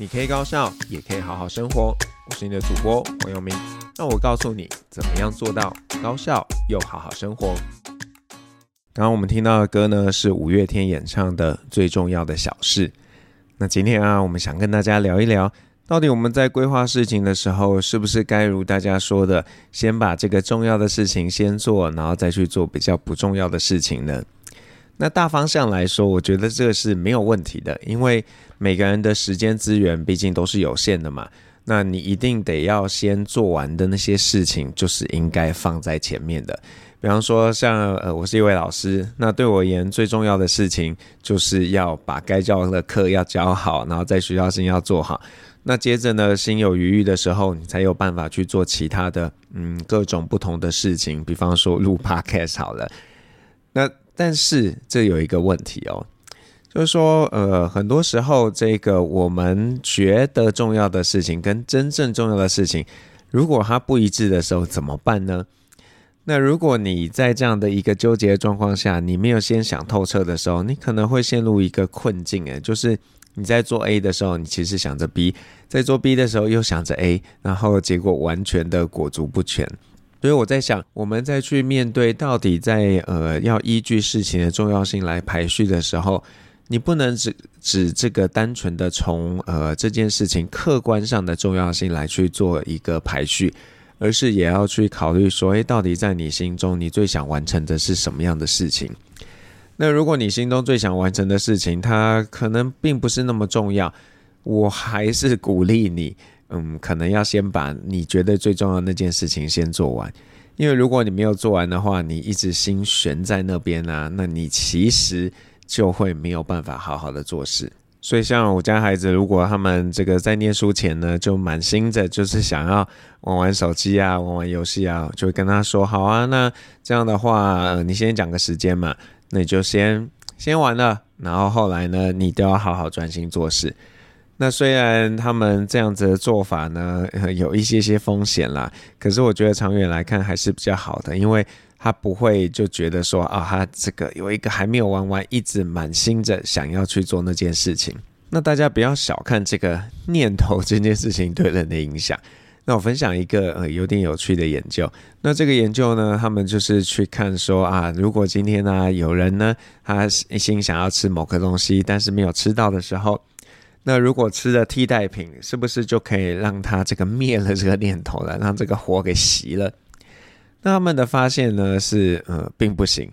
你可以高效，也可以好好生活。我是你的主播黄友明，让我告诉你怎么样做到高效又好好生活。刚刚我们听到的歌呢，是五月天演唱的《最重要的小事》。那今天啊，我们想跟大家聊一聊，到底我们在规划事情的时候，是不是该如大家说的，先把这个重要的事情先做，然后再去做比较不重要的事情呢？那大方向来说，我觉得这个是没有问题的，因为每个人的时间资源毕竟都是有限的嘛。那你一定得要先做完的那些事情，就是应该放在前面的。比方说像，呃，我是一位老师，那对我而言最重要的事情，就是要把该教的课要教好，然后在学校先要做好。那接着呢，心有余裕的时候，你才有办法去做其他的，嗯，各种不同的事情。比方说录 Podcast 好了，那。但是这有一个问题哦，就是说，呃，很多时候这个我们觉得重要的事情跟真正重要的事情，如果它不一致的时候怎么办呢？那如果你在这样的一个纠结状况下，你没有先想透彻的时候，你可能会陷入一个困境，诶，就是你在做 A 的时候，你其实想着 B，在做 B 的时候又想着 A，然后结果完全的裹足不前。所以我在想，我们再去面对到底在呃要依据事情的重要性来排序的时候，你不能只只这个单纯的从呃这件事情客观上的重要性来去做一个排序，而是也要去考虑说，诶，到底在你心中你最想完成的是什么样的事情？那如果你心中最想完成的事情，它可能并不是那么重要，我还是鼓励你。嗯，可能要先把你觉得最重要的那件事情先做完，因为如果你没有做完的话，你一直心悬在那边啊，那你其实就会没有办法好好的做事。所以像我家孩子，如果他们这个在念书前呢，就满心着就是想要玩玩手机啊，玩玩游戏啊，就会跟他说：好啊，那这样的话，呃，你先讲个时间嘛，那你就先先玩了，然后后来呢，你都要好好专心做事。那虽然他们这样子的做法呢，有一些些风险啦，可是我觉得长远来看还是比较好的，因为他不会就觉得说啊，他这个有一个还没有玩完，一直满心着想要去做那件事情。那大家不要小看这个念头这件事情对人的影响。那我分享一个呃有点有趣的研究。那这个研究呢，他们就是去看说啊，如果今天呢、有人呢，他一心想要吃某个东西，但是没有吃到的时候。那如果吃了替代品，是不是就可以让他这个灭了这个念头了，让这个火给熄了？那他们的发现呢是，呃，并不行，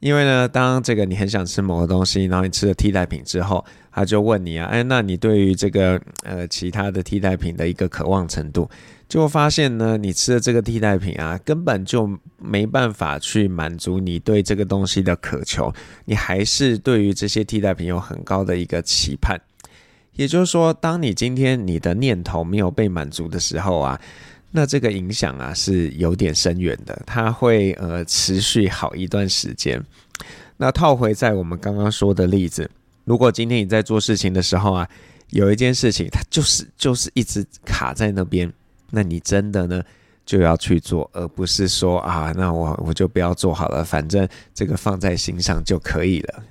因为呢，当这个你很想吃某个东西，然后你吃了替代品之后，他就问你啊，哎，那你对于这个呃其他的替代品的一个渴望程度，就发现呢，你吃的这个替代品啊，根本就没办法去满足你对这个东西的渴求，你还是对于这些替代品有很高的一个期盼。也就是说，当你今天你的念头没有被满足的时候啊，那这个影响啊是有点深远的，它会呃持续好一段时间。那套回在我们刚刚说的例子，如果今天你在做事情的时候啊，有一件事情它就是就是一直卡在那边，那你真的呢就要去做，而不是说啊，那我我就不要做好了，反正这个放在心上就可以了。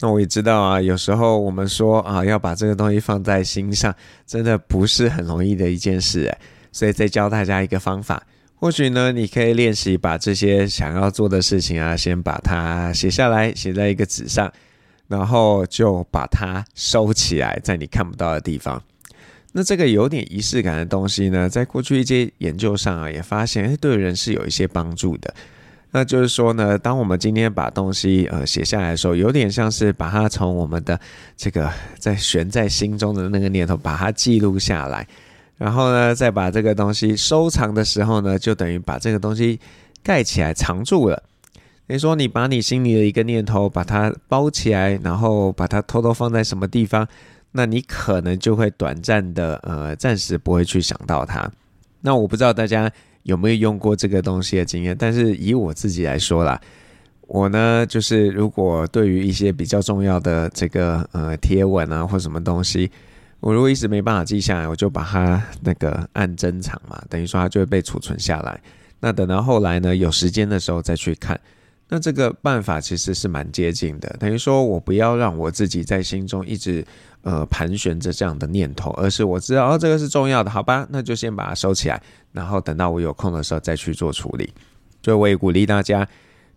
那我也知道啊，有时候我们说啊，要把这个东西放在心上，真的不是很容易的一件事诶。所以再教大家一个方法，或许呢，你可以练习把这些想要做的事情啊，先把它写下来，写在一个纸上，然后就把它收起来，在你看不到的地方。那这个有点仪式感的东西呢，在过去一些研究上啊，也发现，诶，对人是有一些帮助的。那就是说呢，当我们今天把东西呃写下来的时候，有点像是把它从我们的这个在悬在心中的那个念头，把它记录下来，然后呢，再把这个东西收藏的时候呢，就等于把这个东西盖起来藏住了。你说你把你心里的一个念头把它包起来，然后把它偷偷放在什么地方，那你可能就会短暂的呃暂时不会去想到它。那我不知道大家。有没有用过这个东西的经验？但是以我自己来说啦，我呢就是如果对于一些比较重要的这个呃贴文啊或什么东西，我如果一直没办法记下来，我就把它那个按珍藏嘛，等于说它就会被储存下来。那等到后来呢有时间的时候再去看，那这个办法其实是蛮接近的，等于说我不要让我自己在心中一直呃盘旋着这样的念头，而是我知道哦，这个是重要的，好吧，那就先把它收起来，然后等到我有空的时候再去做处理。所以我也鼓励大家，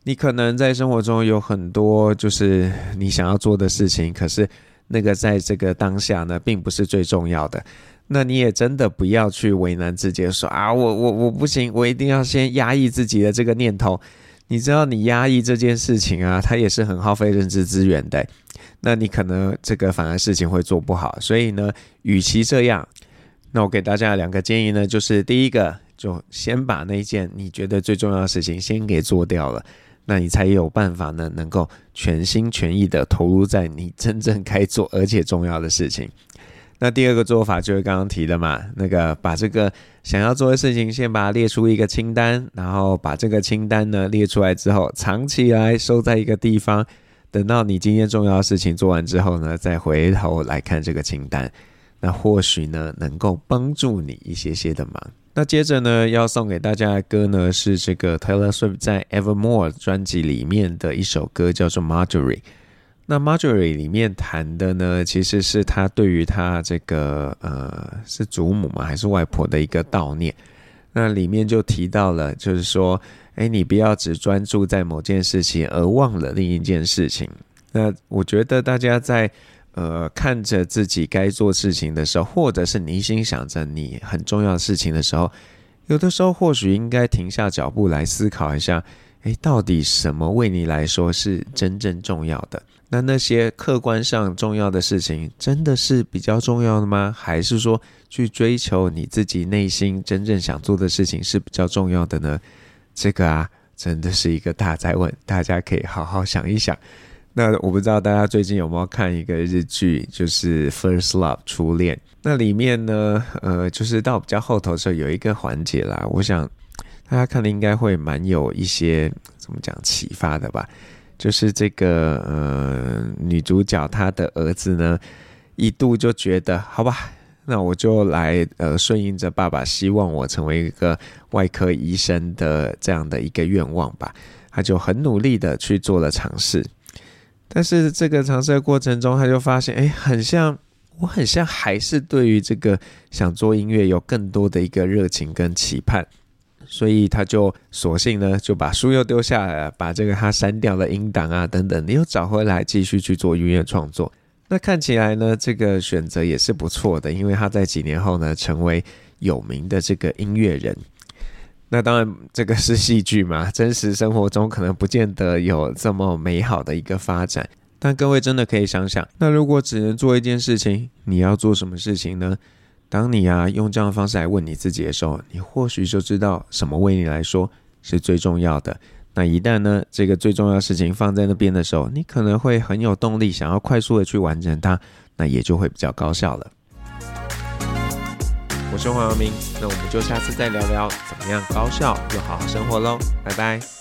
你可能在生活中有很多就是你想要做的事情，可是那个在这个当下呢，并不是最重要的。那你也真的不要去为难自己，说啊，我我我不行，我一定要先压抑自己的这个念头。你知道，你压抑这件事情啊，它也是很耗费认知资源的。那你可能这个反而事情会做不好。所以呢，与其这样，那我给大家两个建议呢，就是第一个，就先把那件你觉得最重要的事情先给做掉了，那你才有办法呢，能够全心全意的投入在你真正该做而且重要的事情。那第二个做法就是刚刚提的嘛，那个把这个想要做的事情先把它列出一个清单，然后把这个清单呢列出来之后藏起来，收在一个地方，等到你今天重要的事情做完之后呢，再回头来看这个清单，那或许呢能够帮助你一些些的忙。那接着呢要送给大家的歌呢是这个 Taylor Swift 在 Evermore 专辑里面的一首歌，叫做 Marjorie。那 Marjorie 里面谈的呢，其实是他对于他这个呃是祖母吗还是外婆的一个悼念。那里面就提到了，就是说，哎，你不要只专注在某件事情，而忘了另一件事情。那我觉得大家在呃看着自己该做事情的时候，或者是你心想着你很重要的事情的时候，有的时候或许应该停下脚步来思考一下，哎，到底什么为你来说是真正重要的？那那些客观上重要的事情，真的是比较重要的吗？还是说去追求你自己内心真正想做的事情是比较重要的呢？这个啊，真的是一个大哉问，大家可以好好想一想。那我不知道大家最近有没有看一个日剧，就是《First Love》初恋。那里面呢，呃，就是到比较后头的时候有一个环节啦，我想大家看了应该会蛮有一些怎么讲启发的吧。就是这个呃，女主角她的儿子呢，一度就觉得好吧，那我就来呃顺应着爸爸希望我成为一个外科医生的这样的一个愿望吧。他就很努力的去做了尝试，但是这个尝试的过程中，他就发现，哎，很像我很像还是对于这个想做音乐有更多的一个热情跟期盼。所以他就索性呢，就把书又丢下来了，把这个他删掉的音档啊等等，你又找回来继续去做音乐创作。那看起来呢，这个选择也是不错的，因为他在几年后呢，成为有名的这个音乐人。那当然，这个是戏剧嘛，真实生活中可能不见得有这么美好的一个发展。但各位真的可以想想，那如果只能做一件事情，你要做什么事情呢？当你啊用这样的方式来问你自己的时候，你或许就知道什么为你来说是最重要的。那一旦呢这个最重要的事情放在那边的时候，你可能会很有动力，想要快速的去完成它，那也就会比较高效了。我是黄耀明，那我们就下次再聊聊怎么样高效又好好生活喽，拜拜。